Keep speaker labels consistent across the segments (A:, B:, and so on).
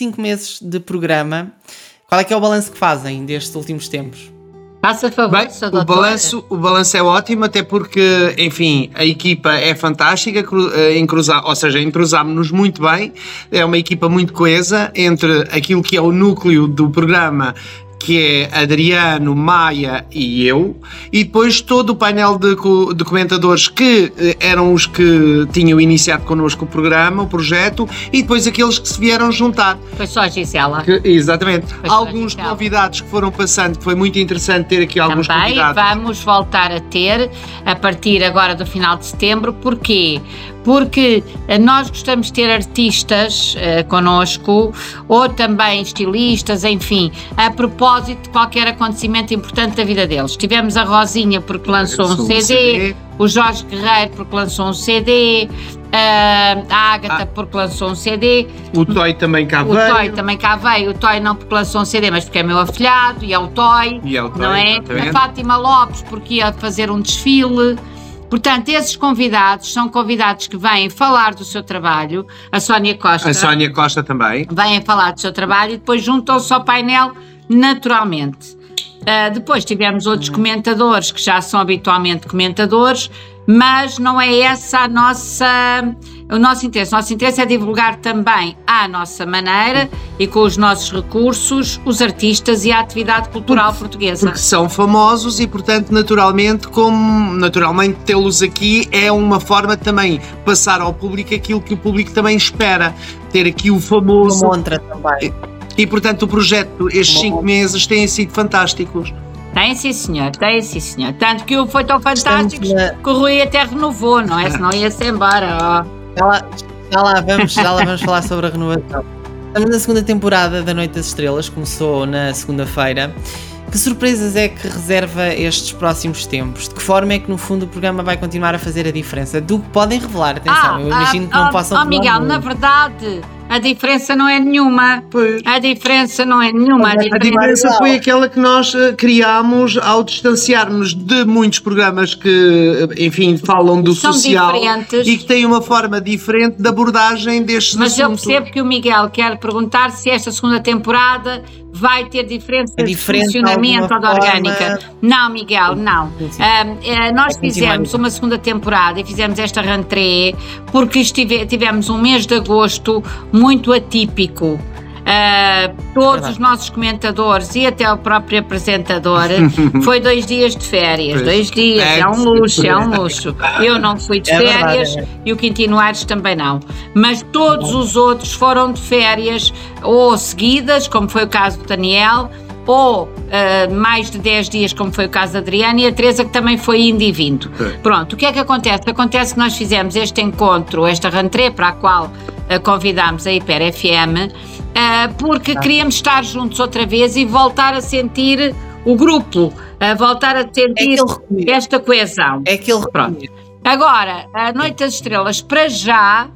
A: cinco meses de programa, qual é que é o balanço que fazem destes últimos tempos?
B: Faça favor,
C: Bem, o balanço, o balanço é ótimo, até porque, enfim, a equipa é fantástica, eh, encruza, ou seja, entrosámos-nos muito bem, é uma equipa muito coesa entre aquilo que é o núcleo do programa que é Adriano, Maia e eu, e depois todo o painel de, de comentadores que eh, eram os que tinham iniciado connosco o programa, o projeto, e depois aqueles que se vieram juntar.
B: Foi só a Gisela.
C: Que, exatamente. Foi alguns convidados que foram passando, que foi muito interessante ter aqui alguns
B: Também
C: convidados.
B: vamos voltar a ter a partir agora do final de setembro, porquê? Porque eh, nós gostamos de ter artistas uh, connosco ou também estilistas, enfim, a propósito de qualquer acontecimento importante da vida deles. Tivemos a Rosinha porque lançou um CD, CD, o Jorge Guerreiro porque lançou um CD, Uh, a Agatha ah. porque lançou um CD.
C: O Toy também cá
B: veio. O Toy também cá veio. O Toy não porque lançou um CD, mas porque é meu afilhado e é o Toy.
C: E é o Toy,
B: não é? A Fátima Lopes porque ia fazer um desfile. Portanto, esses convidados são convidados que vêm falar do seu trabalho, a Sónia Costa.
C: A Sónia Costa também.
B: Vêm falar do seu trabalho e depois juntam-se ao painel naturalmente. Uh, depois tivemos outros comentadores que já são habitualmente comentadores, mas não é essa a nossa, o nosso interesse. O nosso interesse é divulgar também à nossa maneira e com os nossos recursos os artistas e a atividade cultural
C: porque,
B: portuguesa.
C: Porque são famosos e, portanto, naturalmente, como naturalmente tê-los aqui é uma forma também passar ao público aquilo que o público também espera. Ter aqui o famoso.
A: Uma montra também.
C: E, portanto, o projeto, estes cinco meses, têm sido fantásticos.
B: Tem sim, senhor, tem sim, senhor. Tanto que foi tão fantástico na... que o Rui até renovou, não é? Senão ia-se embora.
A: Oh. Já, lá, já, lá vamos, já lá vamos falar sobre a renovação. Estamos na segunda temporada da Noite das Estrelas, começou na segunda-feira. Que surpresas é que reserva estes próximos tempos? De que forma é que, no fundo, o programa vai continuar a fazer a diferença? Do que podem revelar, atenção, ah, eu imagino ah, que não ah, possam
B: oh, Miguel, na verdade, a diferença não é nenhuma. Pois. A diferença não é nenhuma.
C: A diferença, a diferença foi aquela que nós uh, criámos ao distanciarmos de muitos programas que, eh, enfim, falam do São social diferentes. e que têm uma forma diferente de abordagem destes
B: Mas
C: assuntos.
B: Mas eu percebo que o Miguel quer perguntar se esta segunda temporada vai ter diferença de funcionamento ou de orgânica. Não, Miguel, não. Uh, uh, nós fizemos uma segunda temporada e fizemos esta rentrée porque estive, tivemos um mês de agosto muito atípico. Uh, todos os nossos comentadores e até o próprio apresentador foi dois dias de férias, dois dias, é um luxo, é um luxo. Eu não fui de é férias é e o Quintino Aires também não. Mas todos os outros foram de férias ou seguidas, como foi o caso do Daniel, ou uh, mais de 10 dias, como foi o caso da Adriana, e a Teresa que também foi indo e vindo. Pronto, o que é que acontece? Acontece que nós fizemos este encontro, esta rentrée, para a qual uh, convidámos a Hiper FM, uh, porque ah. queríamos estar juntos outra vez e voltar a sentir o grupo, a voltar a sentir é esta coesão.
A: É ele
B: Pronto. Agora, a Noite das Estrelas, para já,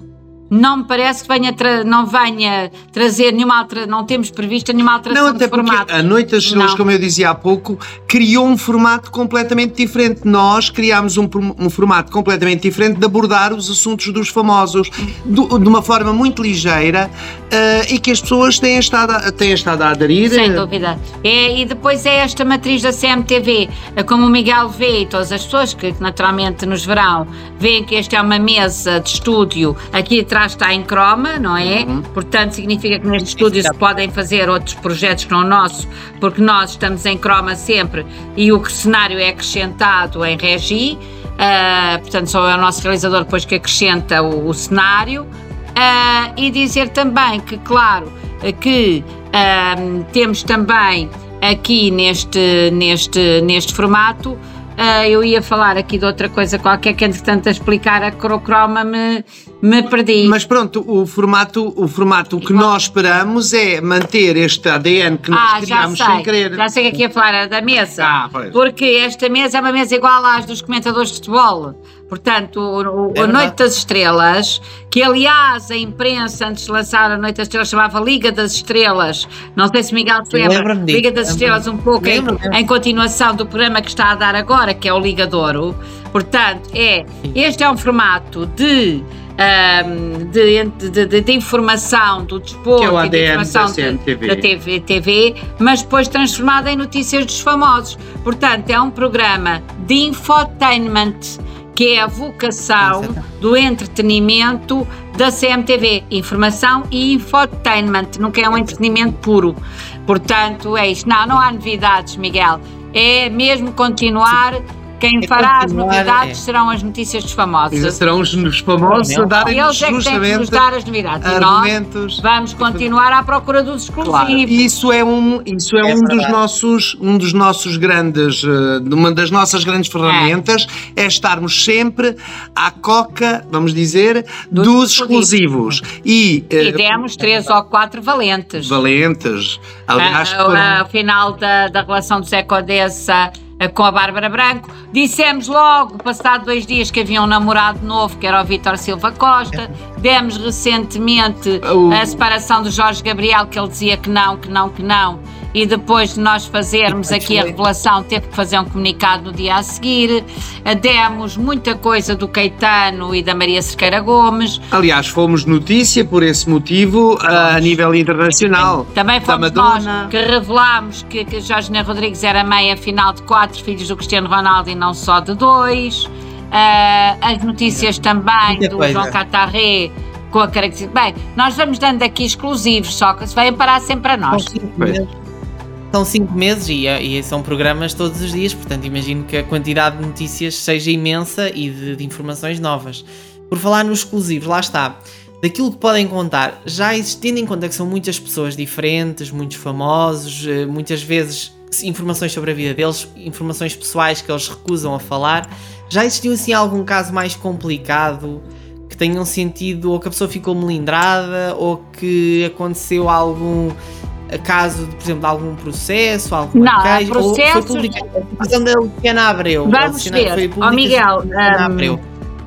B: não me parece que venha não venha trazer nenhuma alteração, não temos prevista nenhuma alteração não, até de formato.
C: A Noite das Estrelas, como eu dizia há pouco, criou um formato completamente diferente. Nós criámos um, um formato completamente diferente de abordar os assuntos dos famosos do, de uma forma muito ligeira uh, e que as pessoas têm estado, a, têm estado a aderir.
B: Sem dúvida. É, e depois é esta matriz da CMTV, como o Miguel vê e todas as pessoas que naturalmente nos verão, veem que esta é uma mesa de estúdio aqui atrás está em croma, não é? Uhum. Portanto, significa que neste estúdio se podem fazer outros projetos que não o nosso, porque nós estamos em croma sempre e o cenário é acrescentado em regi. Uh, portanto, só é o nosso realizador depois que acrescenta o, o cenário. Uh, e dizer também que, claro, que uh, temos também aqui neste, neste, neste formato Uh, eu ia falar aqui de outra coisa qualquer que, entretanto, a explicar a crocroma me, me perdi.
C: Mas pronto, o formato, o formato que nós esperamos é manter este ADN que nós ah, criámos sem querer.
B: Já sei que aqui ia falar da mesa.
C: Ah,
B: porque esta mesa é uma mesa igual às dos comentadores de futebol. Portanto, o, o, é a Noite das Estrelas, que aliás a imprensa antes de lançar a Noite das Estrelas chamava Liga das Estrelas. Não sei se Miguel se lembra. Liga das Estrelas, um pouco em, em, continuação do programa que está a dar agora, que é o Liga de Ouro. Portanto, é, este é um formato de um, de, de, de, de, informação do desporto
C: é
B: e de informação
C: da,
B: TV, TV, mas depois transformada em notícias dos famosos. Portanto, é um programa de infotainment, que é a vocação do entretenimento da CMTV. Informação e infotainment, nunca é um entretenimento puro. Portanto, é isto. Não, não há novidades, Miguel. É mesmo continuar. Quem é fará as novidades é. serão as notícias dos famosos.
C: serão os, os famosos a darem
B: Eles é que têm que nos dar as novidades. Argumentos. E nós vamos continuar à procura dos exclusivos. Claro.
C: Isso é um, isso é, é um dos nossos, um dos nossos grandes, uh, uma das nossas grandes ferramentas é. é estarmos sempre à coca, vamos dizer, dos, dos exclusivos.
B: E, uh, e demos três ou quatro valentes.
C: Valentes.
B: Aliás, uh, por... uh, final da, da relação do Zé Codessa eh, com a Bárbara Branco. Dissemos logo, passado dois dias, que havia um namorado novo, que era o Vítor Silva Costa. Demos recentemente a separação do Jorge Gabriel, que ele dizia que não, que não, que não e depois de nós fazermos aqui a revelação, teve que fazer um comunicado no dia a seguir. Demos muita coisa do Caetano e da Maria Cerqueira Gomes.
C: Aliás, fomos notícia por esse motivo a nível internacional.
B: Também fomos nós que revelámos que, que Jorge Ney Rodrigues era mãe, afinal, de quatro filhos do Cristiano Ronaldo e não só de dois. Uh, as notícias também Muita do coisa. João Catarré com a característica. Bem, nós vamos dando aqui exclusivos, só que se vai parar sempre a nós
A: são cinco meses e, e, são programas todos os dias, portanto imagino que a quantidade de notícias seja imensa e de, de, informações novas. Por falar nos exclusivos, lá está. Daquilo que podem contar, já existindo em conta que são muitas pessoas diferentes, muitos famosos, eh, muitas vezes informações sobre a vida deles, informações pessoais que eles recusam a falar, já existiu assim algum caso mais complicado que tenham sentido ou que a pessoa ficou melindrada ou que aconteceu algum caso, por exemplo, de algum processo, algum
B: não, queixa, processos... foi publicado
A: a da Luciana Abreu.
B: Vamos ver, ó oh, Miguel, um, Abreu.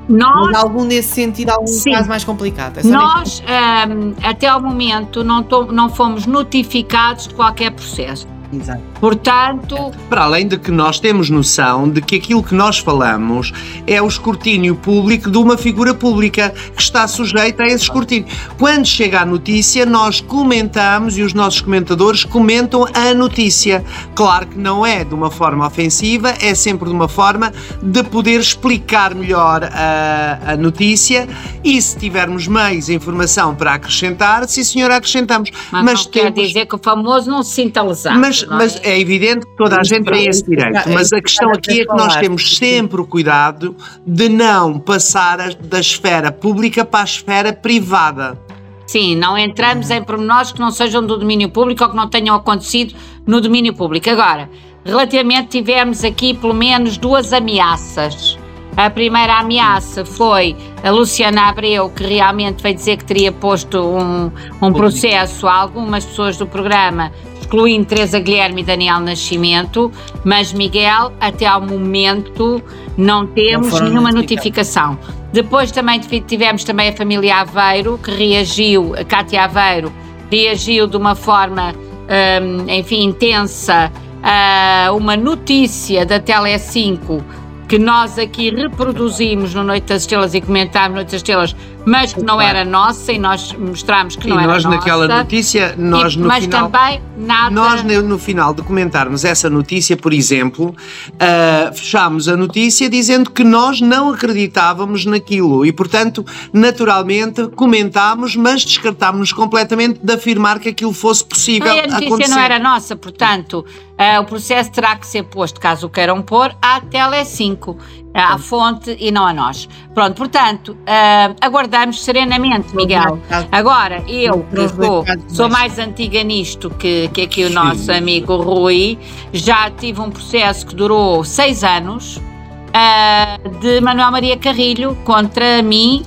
A: Nós, Mas algum nesse sentido, algum sim, caso mais complicado?
B: É nós, um, até ao momento, não, não fomos notificados de qualquer processo.
A: Exato.
B: Portanto.
C: Para além de que nós temos noção de que aquilo que nós falamos é o escrutínio público de uma figura pública que está sujeita a esse escrutínio. Quando chega a notícia, nós comentamos e os nossos comentadores comentam a notícia. Claro que não é de uma forma ofensiva, é sempre de uma forma de poder explicar melhor a, a notícia e se tivermos meios, informação para acrescentar, sim senhor, acrescentamos.
B: Mas, mas não temos... quer dizer que o famoso não se sinta lesado.
C: Mas mas, é? é evidente que toda a gente tem esse direito. Mas a questão aqui é que nós temos sempre o cuidado de não passar da esfera pública para a esfera privada.
B: Sim, não entramos em pormenores que não sejam do domínio público ou que não tenham acontecido no domínio público. Agora, relativamente tivemos aqui pelo menos duas ameaças. A primeira ameaça foi a Luciana Abreu, que realmente veio dizer que teria posto um, um processo a algumas pessoas do programa excluindo Teresa Guilherme e Daniel Nascimento, mas Miguel, até ao momento, não temos não nenhuma notificação. Depois também tivemos também a família Aveiro, que reagiu, a Cátia Aveiro, reagiu de uma forma, um, enfim, intensa a uma notícia da Tele5 que nós aqui reproduzimos no Noite das Estrelas e comentámos Noite das Estrelas, mas que não era nossa e nós mostramos que não
C: e
B: era
C: nossa.
B: E
C: nós naquela notícia, nós
B: e,
C: no
B: mas
C: final...
B: também nada...
C: Nós no final de comentarmos essa notícia, por exemplo, uh, fechámos a notícia dizendo que nós não acreditávamos naquilo e, portanto, naturalmente comentámos, mas descartámos completamente de afirmar que aquilo fosse possível
B: e a notícia
C: acontecer.
B: não era nossa, portanto, uh, o processo terá que ser posto, caso o queiram pôr, à Tele5 à fonte e não a nós. Pronto, portanto, uh, aguardamos serenamente, Miguel. Agora, eu, que sou, sou mais antiga nisto que, que aqui o nosso amigo Rui, já tive um processo que durou seis anos uh, de Manuel Maria Carrilho contra mim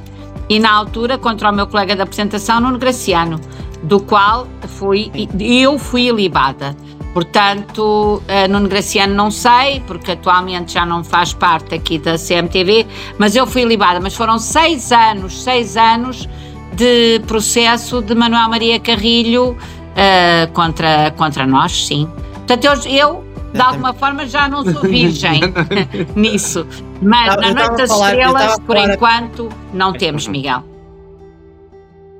B: e, na altura, contra o meu colega da apresentação, Nuno Graciano, do qual fui, eu fui ilibada. Portanto, uh, Nuno Graciano não sei, porque atualmente já não faz parte aqui da CMTV, mas eu fui libada. Mas foram seis anos, seis anos de processo de Manuel Maria Carrilho uh, contra, contra nós, sim. Portanto, eu, eu de alguma forma já não sou virgem nisso. Mas na Noite das Estrelas, por enquanto, não temos, Miguel.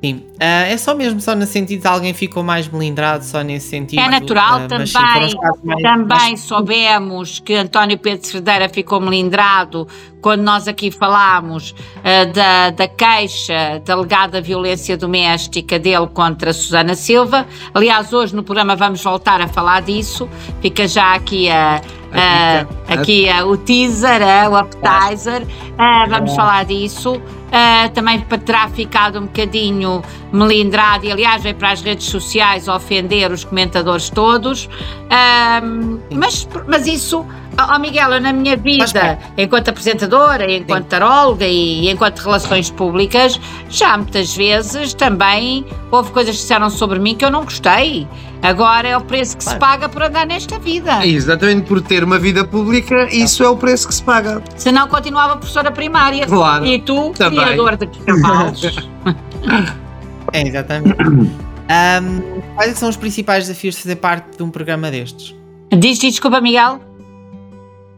A: Sim, uh, é só mesmo só no sentido de alguém ficou mais melindrado, só nesse sentido.
B: É natural uh, também, sim, mais, também mais... soubemos que António Pedro Cerdeira ficou melindrado quando nós aqui falámos uh, da, da queixa da alegada violência doméstica dele contra Susana Silva. Aliás, hoje no programa vamos voltar a falar disso, fica já aqui a, aqui uh, o teaser, o appetizer, vamos falar disso. Também para terá ficado um bocadinho melindrado e, aliás, veio para as redes sociais ofender os comentadores todos. mas, mas isso Oh, Miguel, eu na minha vida, enquanto apresentadora, enquanto Sim. taróloga e enquanto relações públicas, já muitas vezes também houve coisas que disseram sobre mim que eu não gostei. Agora é o preço que claro. se paga por andar nesta vida.
C: É exatamente por ter uma vida pública, isso é o preço que se paga.
B: Se não, continuava professora primária.
C: Claro.
B: E tu, também. criador de cavalos.
A: é, exatamente. um, quais são os principais desafios de fazer parte de um programa destes?
B: Diz, desculpa, Miguel.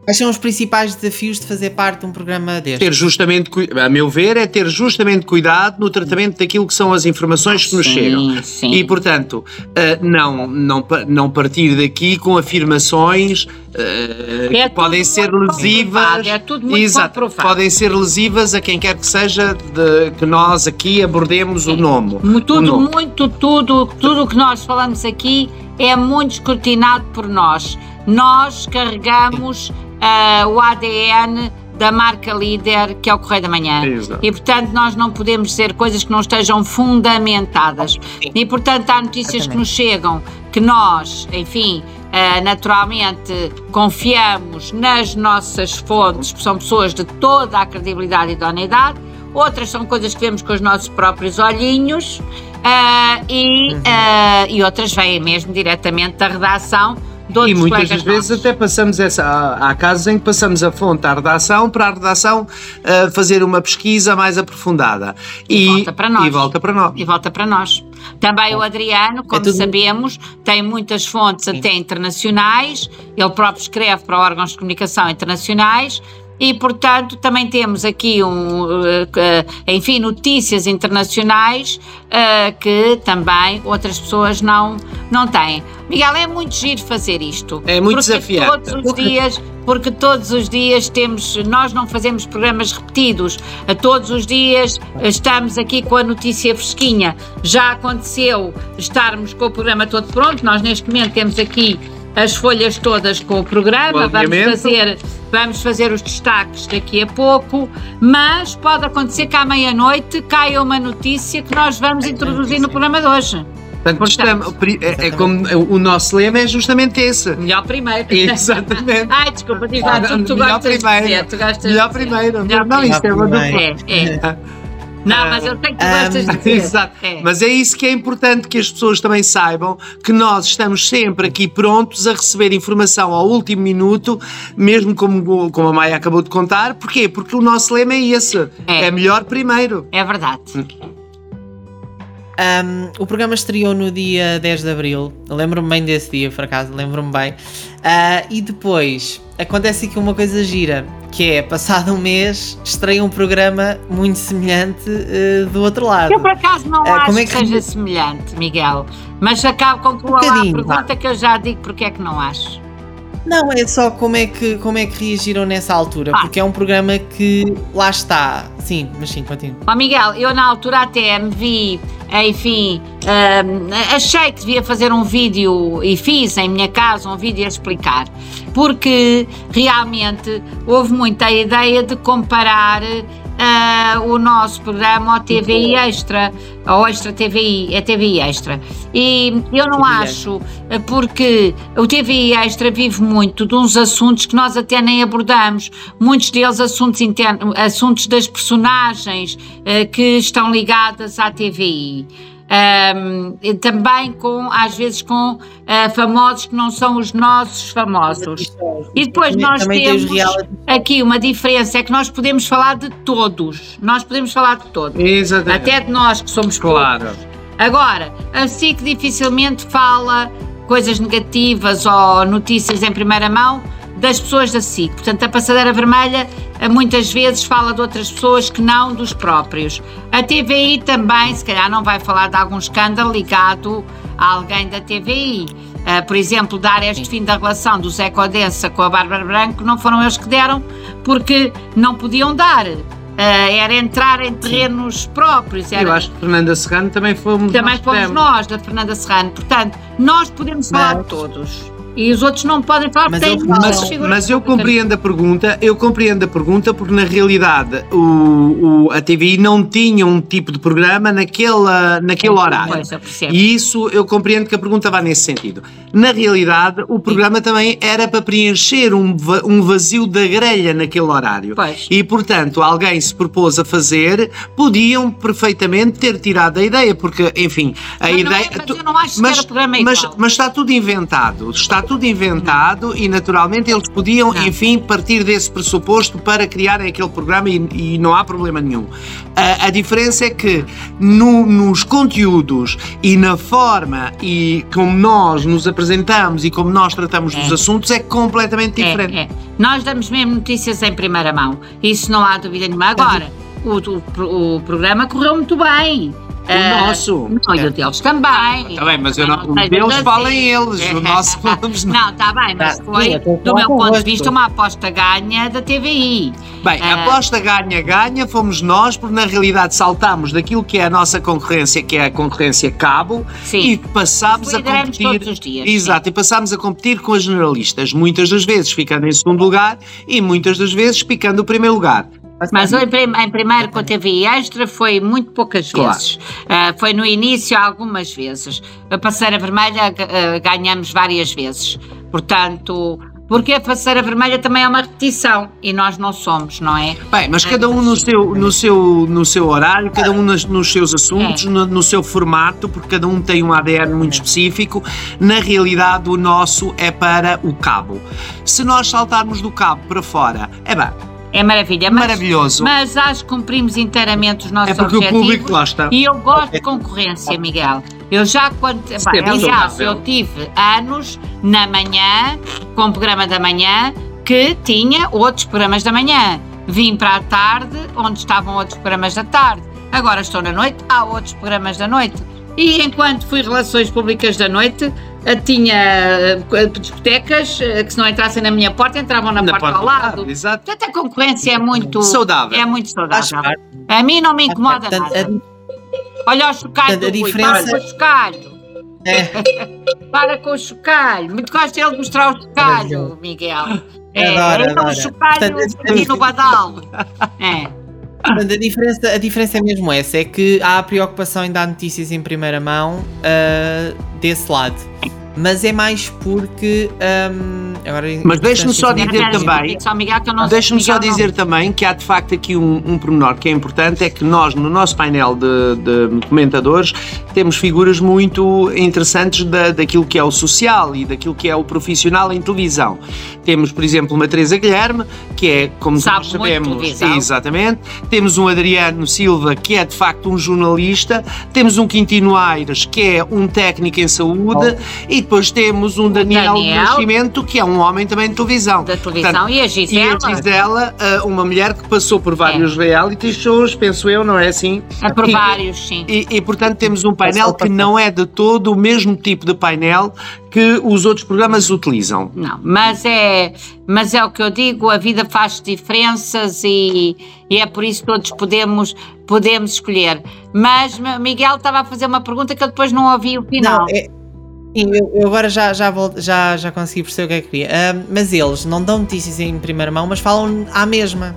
A: Quais são os principais desafios de fazer parte de um programa deste?
C: Ter justamente, a meu ver, é ter justamente cuidado no tratamento daquilo que são as informações que nos sim, chegam. Sim. E, portanto, eh, não, não, não partir daqui com afirmações eh, é que podem ser lesivas.
B: É tudo muito Exato,
C: podem ser lesivas a quem quer que seja de, que nós aqui abordemos sim. o nome.
B: Tudo, o nome. muito, tudo, tudo o que nós falamos aqui é muito escrutinado por nós. Nós carregamos uh, o ADN da marca líder que é o Correio da Manhã. Exato. E portanto nós não podemos dizer coisas que não estejam fundamentadas. Sim. E portanto há notícias que nos chegam que nós, enfim, uh, naturalmente confiamos nas nossas fontes, que são pessoas de toda a credibilidade e idoneidade. Outras são coisas que vemos com os nossos próprios olhinhos. Uh, e, uhum. e outras vêm mesmo diretamente da redação
C: e muitas das vezes nossos. até passamos essa. Há, há, casos em que passamos a fonte à redação para a redação uh, fazer uma pesquisa mais aprofundada.
B: E, e, volta para nós.
C: E volta para nós.
B: E volta para nós. Também o Adriano, é como é tudo... sabemos, tem muitas fontes Sim. até internacionais, ele próprio escreve para órgãos de comunicação internacionais e, portanto, também temos aqui, um, uh, enfim, notícias internacionais uh, que também outras pessoas não, não têm. Miguel, é muito giro fazer isto.
C: É muito desafiante.
B: Todos os dias, porque todos os dias temos, nós não fazemos programas repetidos, a todos os dias estamos aqui com a notícia fresquinha. Já aconteceu estarmos com o programa todo pronto, nós neste momento temos aqui as folhas todas com o programa, vamos fazer, vamos fazer os destaques daqui a pouco, mas pode acontecer que à meia-noite caia uma notícia que nós vamos introduzir no programa de hoje.
C: Portanto, Portanto é, é, como o nosso lema é justamente esse.
B: Melhor primeiro.
C: Exatamente.
B: Ai, desculpa, diz lá, tu, tu
C: melhor
B: gostas
C: primeiro. de dizer, tu gostas Melhor primeiro. Melhor não, isto é uma dupla.
B: É, é. Não, mas eu sei que tu gostas de dizer.
C: Exato. É. Mas é isso que é importante que as pessoas também saibam, que nós estamos sempre aqui prontos a receber informação ao último minuto, mesmo como, como a Maia acabou de contar. Porquê? Porque o nosso lema é esse. É, é melhor primeiro.
B: É verdade.
A: Um, o programa estreou no dia 10 de Abril, lembro-me bem desse dia, por acaso, lembro-me bem. Uh, e depois acontece aqui uma coisa gira, que é, passado um mês, estreia um programa muito semelhante uh, do outro lado.
B: Eu por acaso não uh, acho é que, que, seja semelhante, Miguel, mas acabo com um a pergunta que eu já digo porque é que não acho.
A: Não, é só como é que, como é que reagiram nessa altura, ah. porque é um programa que lá está. Sim, mas sim, continua.
B: Ó Miguel, eu na altura até me vi, enfim, uh, achei que devia fazer um vídeo e fiz em minha casa um vídeo a explicar, porque realmente houve muita ideia de comparar uh, o nosso programa ao TVI Extra, ou Extra TVI, é TVI Extra. E eu não TVI acho, uh, porque o TVI Extra vive muito de uns assuntos que nós até nem abordamos, muitos deles assuntos internos, assuntos das personagens uh, que estão ligadas à TVI. Um, também com, às vezes, com uh, famosos que não são os nossos famosos. E depois nós temos aqui uma diferença, é que nós podemos falar de todos. Nós podemos falar de todos.
C: Exatamente.
B: Até de nós que somos claro. Poucos. Agora, a SIC dificilmente fala coisas negativas ou notícias em primeira mão das pessoas da SIC. Portanto, a passadeira vermelha eh, muitas vezes fala de outras pessoas que não dos próprios. A TVI também, se calhar, não vai falar de algum escândalo ligado a alguém da TVI. Uh, eh, por exemplo, dar este fim da relação do Zé Codensa com a Bárbara Branco não foram eles que deram, porque não podiam dar. Uh, era entrar em terrenos Sim. próprios. Era...
C: Eu acho que Fernanda Serrano também fomos
B: Também fomos nós, da Fernanda Serrano. Portanto, nós podemos falar de todos. E os outros não podem falar
C: mas porque têm mas, mas eu compreendo a pergunta, eu compreendo a pergunta porque na realidade o, o, a TVI não tinha um tipo de programa naquela, naquele horário. E isso eu compreendo que a pergunta vai nesse sentido. Na realidade, o programa Sim. também era para preencher um, um vazio da grelha naquele horário.
B: Pois.
C: E portanto, alguém se propôs a fazer, podiam perfeitamente ter tirado a ideia, porque, enfim, a
B: mas
C: ideia.
B: Não é, mas eu não acho mas, que era programa
C: mas, mas está tudo inventado. Está tudo inventado e naturalmente eles podiam, não. enfim, partir desse pressuposto para criarem aquele programa e, e não há problema nenhum. A, a diferença é que no, nos conteúdos e na forma e como nós nos apresentamos e como nós tratamos é. dos assuntos é completamente é, diferente. É, é.
B: Nós damos mesmo notícias em primeira mão, isso não há dúvida nenhuma. Agora, o, o, o programa correu muito bem.
C: O uh, nosso.
B: Não, e o deles também.
C: Está bem, mas eu não, o deles falem eles, o nosso falamos
B: Não, está bem, mas tá, foi, do meu ponto de vista, uma aposta ganha da TVI.
C: Bem, uh, aposta ganha-ganha fomos nós, porque na realidade saltámos daquilo que é a nossa concorrência, que é a concorrência cabo, sim. e passámos a competir.
B: Todos os dias,
C: exato,
B: sim.
C: e passámos a competir com as generalistas, muitas das vezes ficando em segundo lugar e muitas das vezes ficando o primeiro lugar.
B: Mas em, primeiro com a TV Extra foi muito poucas vezes. Claro. Uh, foi no início algumas vezes. A passeira vermelha uh, ganhamos várias vezes. Portanto, porque a passeira vermelha também é uma repetição e nós não somos, não é?
C: Bem, mas cada um no seu, no seu, no seu horário, cada um nos, nos seus assuntos, é. no, no, seu formato, porque cada um tem um ADN muito específico. Na realidade, o nosso é para o cabo. Se nós saltarmos do cabo para fora, é bem
B: é maravilha. Mas,
C: Maravilhoso.
B: Mas acho que cumprimos inteiramente os nossos
C: é porque
B: objetivos.
C: O público lá está.
B: E eu gosto de concorrência, Miguel. Eu já quando. Bem, aliás, eu tive anos na manhã, com o programa da manhã, que tinha outros programas da manhã. Vim para a tarde, onde estavam outros programas da tarde. Agora estou na noite, há outros programas da noite. E enquanto fui Relações Públicas da Noite, tinha eh, discotecas eh, que se não entrassem na minha porta, entravam na, na porta, porta, ao lado.
C: Exato.
B: Portanto, a concorrência é muito
C: saudável.
B: É muito saudável. A mim não me incomoda nada. Olha o chocalho, a diferença... para com o chocalho. É. para com o chocalho. Muito gosto dele de mostrar o chocalho, Miguel. É, adoro, então o chocalho aqui no badal. É.
A: a diferença, a diferença é mesmo essa, é que há a preocupação em dar notícias em primeira mão uh, desse lado. Mas é mais porque. Um, agora,
C: Mas deixe-me só dizer também. Deixe-me só dizer também que há de facto aqui um, um pormenor que é importante: é que nós, no nosso painel de, de comentadores, temos figuras muito interessantes da, daquilo que é o social e daquilo que é o profissional em televisão. Temos, por exemplo, uma Teresa Guilherme, que é, como
B: Sabe
C: sabemos,
B: exatamente.
C: Temos um Adriano Silva, que é de facto um jornalista. Temos um Quintino Aires, que é um técnico em saúde. Oh. E depois temos um Daniel, Daniel Nascimento, que é um homem também de televisão.
B: Da televisão. Portanto, e a Gisela?
C: E a Gisela, eh, uma mulher que passou por vários é. reality shows, penso eu, não é assim?
B: É por e, vários, sim.
C: E, e, portanto temos um painel que não é de todo o mesmo tipo de painel que os outros programas utilizam.
B: Não, mas é, mas é o que eu digo, a vida faz diferenças e, e é por isso que todos podemos, podemos escolher. Mas Miguel estava a fazer uma pergunta que eu depois não ouvi o final.
A: Não, é Sim, eu, eu, agora já, já, volto, já, já consegui perceber o que é que queria. Uh, mas eles não dão notícias em primeira mão, mas falam à mesma.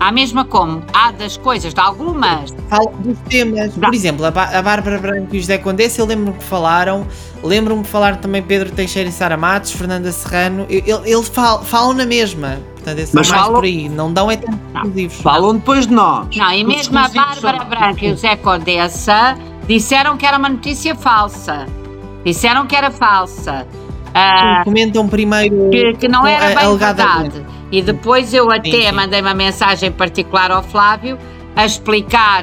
B: À mesma como? Há das coisas, de algumas.
A: Falam dos temas. Por exemplo, a, a Bárbara Branco e o José Condessa, eu lembro-me que falaram. Lembro-me de falar também Pedro Teixeira e Sara Matos, Fernanda Serrano. Eles falam, falam na mesma. Portanto, esses Mas falam... mais por aí. Não dão é tanto exclusivos.
C: Falam depois de nós.
B: Não, e mesmo a Bárbara Branco e o José Condessa disseram que era uma notícia falsa. Disseram que era falsa.
A: Uh, comentam primeiro
B: que, que não era bem verdade. E depois eu até sim, sim. mandei uma mensagem particular ao Flávio a explicar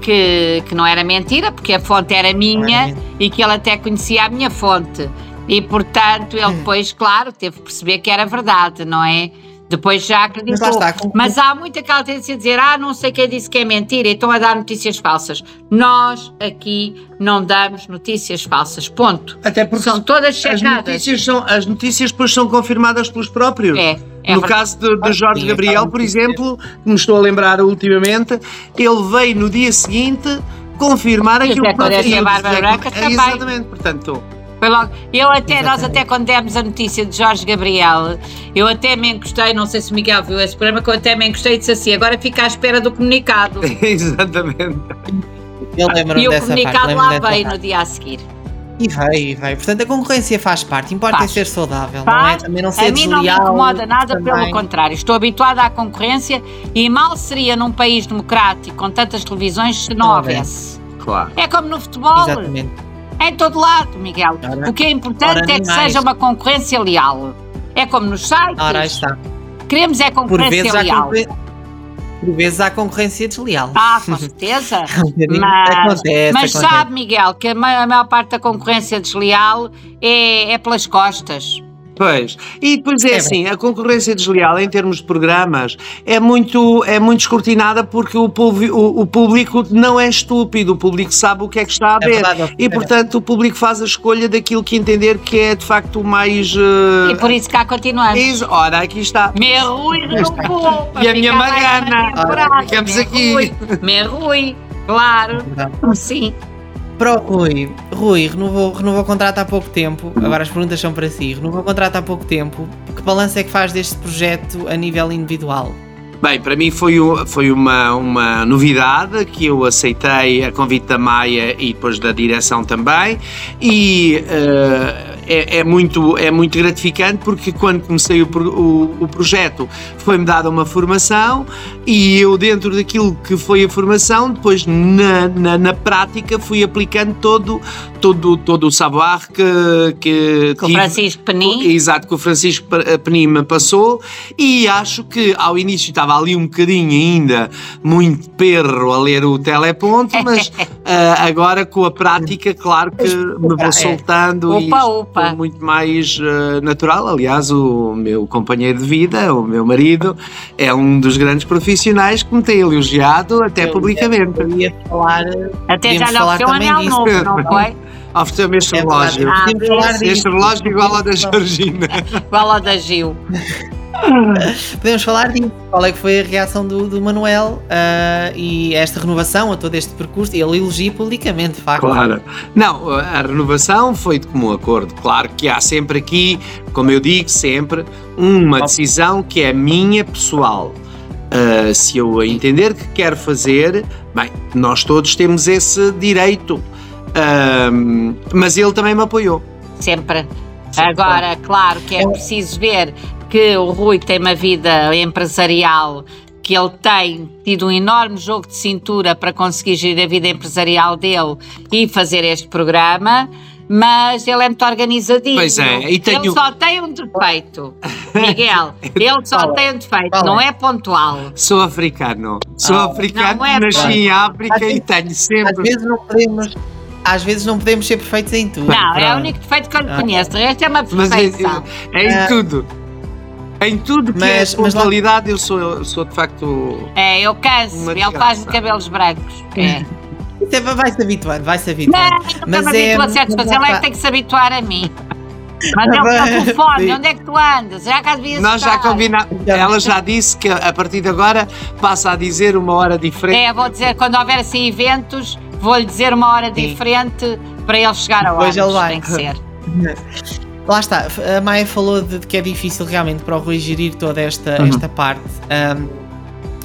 B: que, que não era mentira, porque a fonte era minha e que ele até conhecia a minha fonte. E portanto ele depois, claro, teve que perceber que era verdade, não é? Depois já acreditou. Mas, está, com... Mas há muita aquela tendência a dizer: ah, não sei quem disse que é mentira, então a dar notícias falsas. Nós aqui não damos notícias falsas. Ponto.
C: Até porque são todas checadas. As notícias, são, as notícias depois são confirmadas pelos próprios. É. É no verdade. caso de, de Jorge Sim, Gabriel, por exemplo, que me estou a lembrar ultimamente, ele veio no dia seguinte confirmar aquilo que
B: a Bárbara Branca também.
C: Exatamente, portanto.
B: Foi logo. Eu até, nós até quando demos a notícia de Jorge Gabriel, eu até me encostei, não sei se o Miguel viu esse programa, que eu até me encostei e disse assim, agora fica à espera do comunicado.
C: Exatamente.
B: e o comunicado lá veio no dia a seguir.
A: E vai, e vai. Portanto, a concorrência faz parte. Importa faz. ser saudável, faz. não é? Também não ser A mim
B: não me incomoda nada, também. pelo contrário. Estou habituada à concorrência e mal seria num país democrático com tantas televisões se não houvesse.
C: Claro.
B: É como no futebol. Exatamente. É em todo lado, Miguel. Ora, o que é importante é que seja uma concorrência leal. É como nos sites.
A: Ora, está.
B: Queremos é concorrência leal.
A: Por vezes há concorrência desleal.
B: Ah, com certeza. mas acontece, mas acontece. sabe, Miguel, que a maior parte da concorrência desleal é, é pelas costas.
C: Pois. E depois é, é assim, bem. a concorrência desleal em termos de programas é muito, é muito escrutinada porque o, o, o público não é estúpido, o público sabe o que é que está a é ver. É verdade, e portanto o público faz a escolha daquilo que entender que é de facto o mais. Uh...
B: E por isso cá continuamos.
C: Ora, aqui está.
B: Meu Rui
C: E a minha Magana. Ficamos aqui.
B: Meu Rui, claro. Sim.
A: Para o Rui, Rui, renovou, renovou o contrato há pouco tempo. Agora as perguntas são para si. Renovou o contrato há pouco tempo. Que balanço é que faz deste projeto a nível individual?
C: Bem, para mim foi, foi uma, uma novidade que eu aceitei a convite da Maia e depois da direção também. E uh, é, é, muito, é muito gratificante porque quando comecei o, o, o projeto foi-me dada uma formação e eu dentro daquilo que foi a formação, depois na, na, na prática fui aplicando todo, todo, todo o savoir que, que
B: com o Francisco Penin.
C: Exato, que o Francisco Penin me passou e acho que ao início estava ali um bocadinho ainda muito perro a ler o teleponto, mas uh, agora com a prática, claro que me vou soltando
B: opa, e opa.
C: Muito mais uh, natural. Aliás, o meu companheiro de vida, o meu marido, é um dos grandes profissionais que me tem elogiado até eu publicamente.
A: Eu ia falar,
B: até já lhe ofereceu um anel novo, não foi?
C: Ofereceu-me este é relógio. Ah, este relógio igual ao da Georgina.
B: igual ao da Gil.
A: Podemos falar disso. Qual é que foi a reação do, do Manuel uh, e esta renovação a todo este percurso? Ele elogia publicamente, de facto.
C: Claro. Não, a renovação foi de comum acordo. Claro que há sempre aqui, como eu digo sempre, uma decisão que é minha pessoal. Uh, se eu entender que quero fazer, bem, nós todos temos esse direito. Uh, mas ele também me apoiou.
B: Sempre. Agora, claro que é preciso ver que o Rui tem uma vida empresarial que ele tem tido um enorme jogo de cintura para conseguir gerir a vida empresarial dele e fazer este programa, mas ele é muito organizadinho.
C: Pois é,
B: e tenho... Ele só tem um defeito, Miguel. Ele só tem um defeito, não é pontual.
C: Sou africano. Sou ah, africano, é nasci em África e tenho sempre.
A: Às vezes não podemos às vezes não podemos ser perfeitos em tudo.
B: Não, é o único defeito que eu lhe conheço. Este é uma perfeição.
C: Mas é, é, é em tudo. Em tudo que mas, é pontualidade, eu sou, eu sou de facto.
B: É, eu canso. Ele faz cabelos brancos. É.
A: é vai-se habituando, vai-se habituando.
B: Não, mas não me é, a certas coisas. Ele é que tem que se habituar a mim. Mas ele está telefone, onde é que tu andas? Já cá
C: Nós já combinamos. Ela já disse que a partir de agora passa a dizer uma hora diferente.
B: É, vou dizer, quando houver assim eventos, vou-lhe dizer uma hora Sim. diferente para ele chegar a hora. Tem que ser.
A: Lá está, a Maia falou de, que é difícil realmente para o Rui gerir toda esta, uhum. esta parte. Um,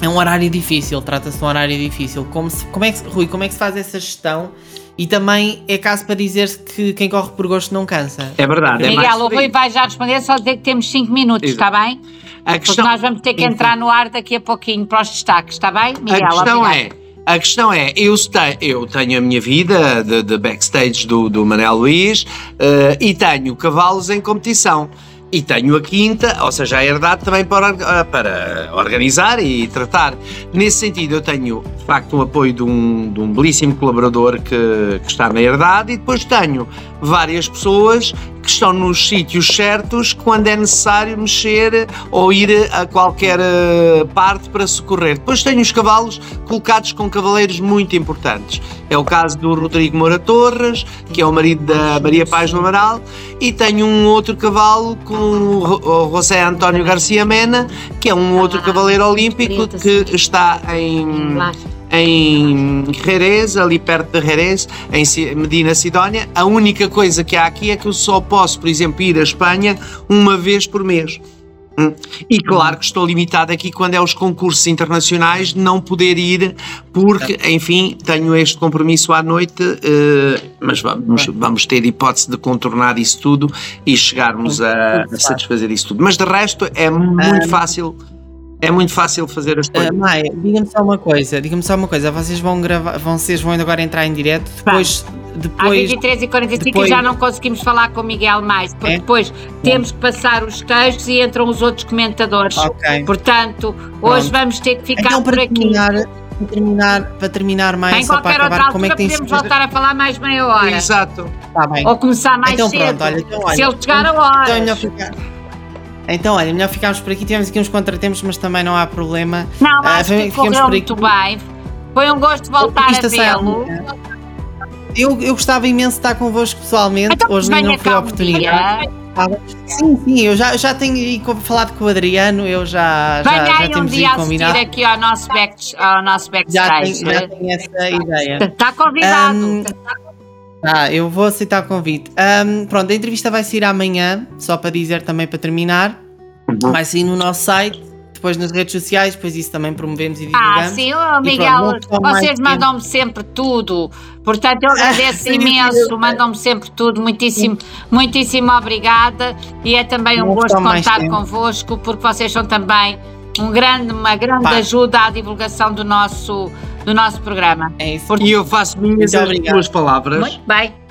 A: é um horário difícil, trata-se de um horário difícil. Como se, como é que, Rui, como é que se faz essa gestão? E também é caso para dizer-se que quem corre por gosto não cansa.
C: É verdade.
B: É Miguel, o Rui vai já responder, só dizer que temos 5 minutos, está bem? A questão... Porque nós vamos ter que entrar no ar daqui a pouquinho para os destaques, está bem, Miguel?
C: A questão Obrigado. é A questão é, eu, eu tenho a minha vida de, de backstage do, do Manel Luís uh, e tenho cavalos em competição. E tenho a quinta, ou seja, a herdade também para, eh, para organizar e tratar. Nesse sentido, eu tenho, de facto, um apoio de um, de um belíssimo colaborador que, que está na herdade e depois tenho várias pessoas que estão nos sítios certos quando é necessário mexer ou ir a qualquer eh, parte para socorrer. Depois tenho os cavalos colocados com cavaleiros muito importantes. É o caso do Rodrigo Moura Torres, que é o marido da Maria Paz do Amaral, e tenho um outro cavalo com o José António Garcia Mena, que é um outro cavaleiro olímpico que está em em Jerez, ali perto de Jerez, em Medina Sidónia. A única coisa que há aqui é que eu só posso, por exemplo, ir à Espanha uma vez por mês. Hum. E claro que estou limitado aqui quando é os concursos internacionais não poder ir porque, enfim, tenho este compromisso à noite, eh, mas vamos, vamos ter hipótese de contornar isso tudo e chegarmos a, a satisfazer isso tudo. Mas de resto é muito fácil é muito fácil fazer as coisas. Uh,
A: Maia, diga-me só uma coisa, diga-me só uma coisa, vocês vão gravar, vocês vão agora entrar em direto, depois... depois
B: Às 23h45 depois... já não conseguimos falar com o Miguel mais, porque é? depois temos que passar os textos e entram os outros comentadores. Ok. Portanto, hoje Pronto. vamos ter que ficar
A: então,
B: por aqui.
A: Terminar, para terminar, para terminar mais,
B: em só para acabar, outra como é que tem podemos voltar a falar mais meia hora.
C: Exato.
A: Tá bem.
B: Ou começar mais então, cedo. Pronto, olha, então, olha, se ele chegar a hora. Então,
A: então, olha, melhor ficarmos por aqui. Tivemos aqui uns contratempos, mas também não há problema.
B: Não, uh, acho que correu muito bem. Foi um gosto voltar a vê-lo.
A: Eu, eu gostava imenso de estar convosco pessoalmente. Então, Hoje não foi a oportunidade. Sim, sim, eu já, já tenho falado com o Adriano, eu já, já, já temos um dia combinado.
B: aqui ao nosso, back, ao nosso backstage.
A: Já tenho, já tenho essa ideia.
B: Está convidado. Um,
A: ah, eu vou aceitar o convite. Um, pronto, a entrevista vai sair amanhã, só para dizer também para terminar. Uhum. Vai sair no nosso site, depois nas redes sociais, depois isso também promovemos e divulgamos.
B: Ah, sim, oh, Miguel, pronto, vocês mandam-me sempre tudo. Portanto, eu agradeço imenso, mandam-me sempre tudo. Muitíssimo, muitíssimo obrigada. E é também um gosto contar convosco, porque vocês são também um grande, uma grande Pá. ajuda à divulgação do nosso do nosso programa.
C: É isso. E eu faço minhas as tuas palavras.
B: Muito bem.